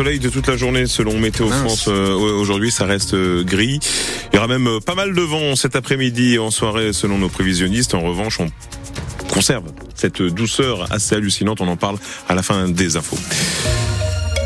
soleil de toute la journée selon Météo France. Euh, aujourd'hui, ça reste euh, gris. Il y aura même euh, pas mal de vent cet après-midi et en soirée selon nos prévisionnistes. En revanche, on conserve cette douceur assez hallucinante. On en parle à la fin des infos.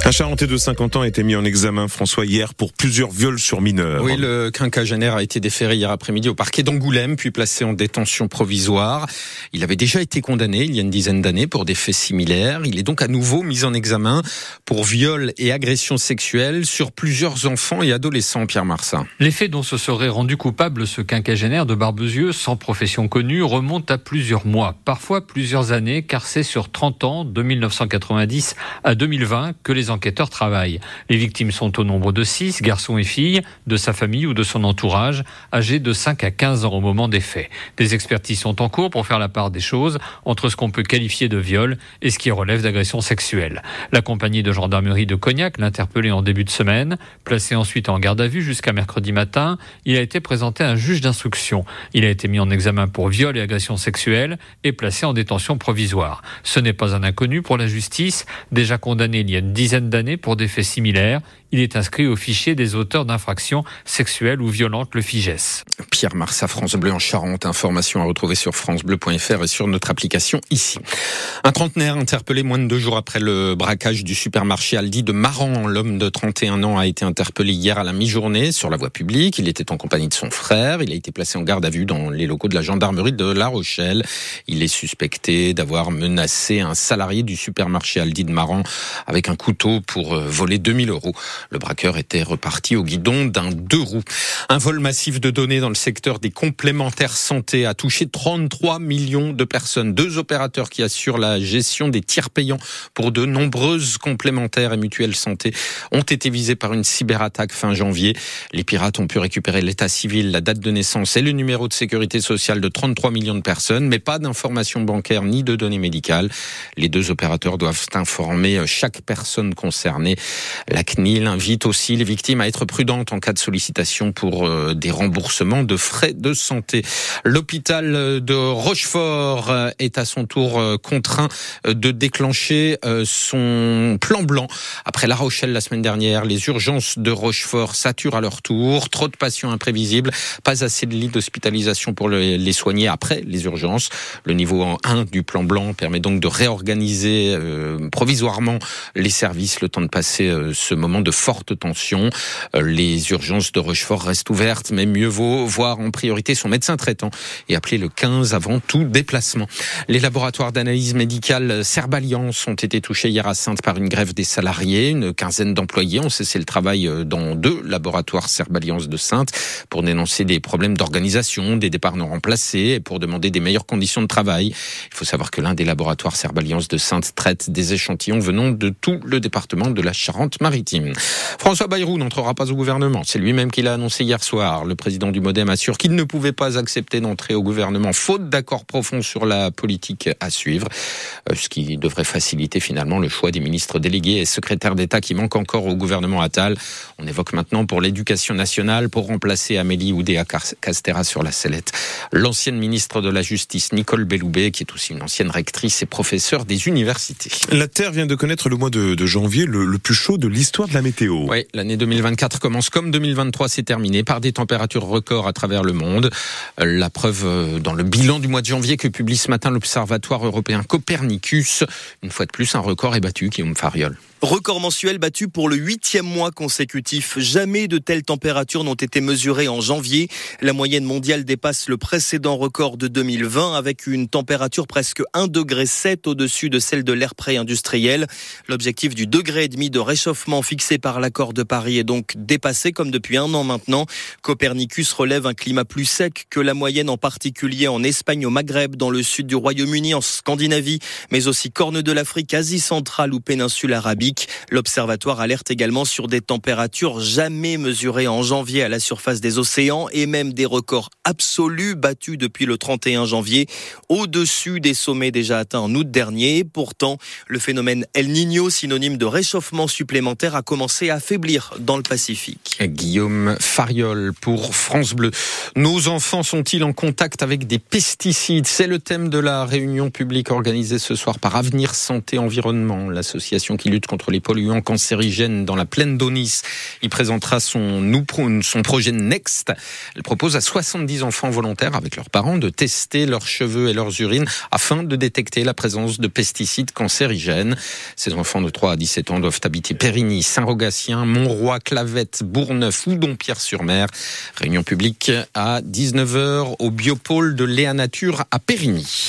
Un Charentais de 50 ans a été mis en examen, François, hier pour plusieurs viols sur mineurs. Oui, le quinquagénaire a été déféré hier après-midi au parquet d'Angoulême, puis placé en détention provisoire. Il avait déjà été condamné il y a une dizaine d'années pour des faits similaires. Il est donc à nouveau mis en examen pour viol et agression sexuelle sur plusieurs enfants et adolescents, Pierre Marsin. Les faits dont se serait rendu coupable ce quinquagénaire de Barbezieux, sans profession connue, remontent à plusieurs mois, parfois plusieurs années, car c'est sur 30 ans, de 1990 à 2020, que les enquêteurs travaillent. Les victimes sont au nombre de 6, garçons et filles, de sa famille ou de son entourage, âgés de 5 à 15 ans au moment des faits. Des expertises sont en cours pour faire la part des choses entre ce qu'on peut qualifier de viol et ce qui relève d'agression sexuelle. La compagnie de gendarmerie de Cognac l'a interpellé en début de semaine, placé ensuite en garde à vue jusqu'à mercredi matin. Il a été présenté à un juge d'instruction. Il a été mis en examen pour viol et agression sexuelle et placé en détention provisoire. Ce n'est pas un inconnu pour la justice, déjà condamné il y a une dizaine d'années pour des faits similaires. Il est inscrit au fichier des auteurs d'infractions sexuelles ou violentes, le FIGES. Pierre Marsa, France Bleu en Charente. Information à retrouver sur francebleu.fr et sur notre application ici. Un trentenaire interpellé moins de deux jours après le braquage du supermarché Aldi de Maran. L'homme de 31 ans a été interpellé hier à la mi-journée sur la voie publique. Il était en compagnie de son frère. Il a été placé en garde à vue dans les locaux de la gendarmerie de La Rochelle. Il est suspecté d'avoir menacé un salarié du supermarché Aldi de Maran avec un couteau pour euh, voler 2000 euros. Le braqueur était reparti au guidon d'un deux roues. Un vol massif de données dans le secteur des complémentaires santé a touché 33 millions de personnes. Deux opérateurs qui assurent la gestion des tiers payants pour de nombreuses complémentaires et mutuelles santé ont été visés par une cyberattaque fin janvier. Les pirates ont pu récupérer l'état civil, la date de naissance et le numéro de sécurité sociale de 33 millions de personnes, mais pas d'informations bancaires ni de données médicales. Les deux opérateurs doivent informer chaque personne concernés. La CNIL invite aussi les victimes à être prudentes en cas de sollicitation pour euh, des remboursements de frais de santé. L'hôpital de Rochefort euh, est à son tour euh, contraint de déclencher son plan blanc. Après La Rochelle la semaine dernière, les urgences de Rochefort saturent à leur tour. Trop de patients imprévisibles, pas assez de lits d'hospitalisation pour les soigner après les urgences. Le niveau 1 du plan blanc permet donc de réorganiser provisoirement les services le temps de passer ce moment de forte tension. Euh, les urgences de Rochefort restent ouvertes, mais mieux vaut voir en priorité son médecin traitant et appeler le 15 avant tout déplacement. Les laboratoires d'analyse médicale Serballiance ont été touchés hier à Sainte par une grève des salariés. Une quinzaine d'employés ont cessé le travail euh, dans deux laboratoires Serballiance de Sainte pour dénoncer des problèmes d'organisation, des départs non remplacés et pour demander des meilleures conditions de travail. Il faut savoir que l'un des laboratoires Serballiance de Sainte traite des échantillons venant de tout le département de la Charente-Maritime. François Bayrou n'entrera pas au gouvernement. C'est lui-même qui l'a annoncé hier soir. Le président du Modem assure qu'il ne pouvait pas accepter d'entrer au gouvernement faute d'accord profond sur la politique à suivre, euh, ce qui devrait faciliter finalement le choix des ministres délégués et secrétaires d'État qui manquent encore au gouvernement Attal. On évoque maintenant pour l'éducation nationale pour remplacer Amélie Oudéa Castera sur la sellette. L'ancienne ministre de la Justice Nicole Belloubet, qui est aussi une ancienne rectrice et professeure des universités. La Terre vient de connaître le mois de, janvier le, plus chaud de l'histoire de la. Oui, l'année 2024 commence comme 2023 s'est terminée par des températures records à travers le monde. La preuve euh, dans le bilan du mois de janvier que publie ce matin l'Observatoire européen Copernicus. Une fois de plus, un record est battu, Guillaume Fariol. Record mensuel battu pour le huitième mois consécutif. Jamais de telles températures n'ont été mesurées en janvier. La moyenne mondiale dépasse le précédent record de 2020 avec une température presque 1,7 degré au-dessus de celle de l'ère pré-industriel. L'objectif du degré et demi de réchauffement fixé par l'accord de Paris est donc dépassé comme depuis un an maintenant. Copernicus relève un climat plus sec que la moyenne en particulier en Espagne, au Maghreb, dans le sud du Royaume-Uni, en Scandinavie, mais aussi Corne de l'Afrique, Asie centrale ou péninsule arabique. L'observatoire alerte également sur des températures jamais mesurées en janvier à la surface des océans et même des records absolus battus depuis le 31 janvier, au-dessus des sommets déjà atteints en août dernier. Pourtant, le phénomène El Niño, synonyme de réchauffement supplémentaire, a commencé à faiblir dans le Pacifique. Guillaume Fariol pour France Bleu. Nos enfants sont-ils en contact avec des pesticides? C'est le thème de la réunion publique organisée ce soir par Avenir Santé Environnement, l'association qui lutte contre contre les polluants cancérigènes dans la plaine d'Onis. Il présentera son, projet Next. Elle propose à 70 enfants volontaires avec leurs parents de tester leurs cheveux et leurs urines afin de détecter la présence de pesticides cancérigènes. Ces enfants de 3 à 17 ans doivent habiter Périgny, Saint-Rogatien, Montroy, Clavette, Bourgneuf ou Dompierre-sur-Mer. Réunion publique à 19h au biopôle de Léa Nature à Périgny.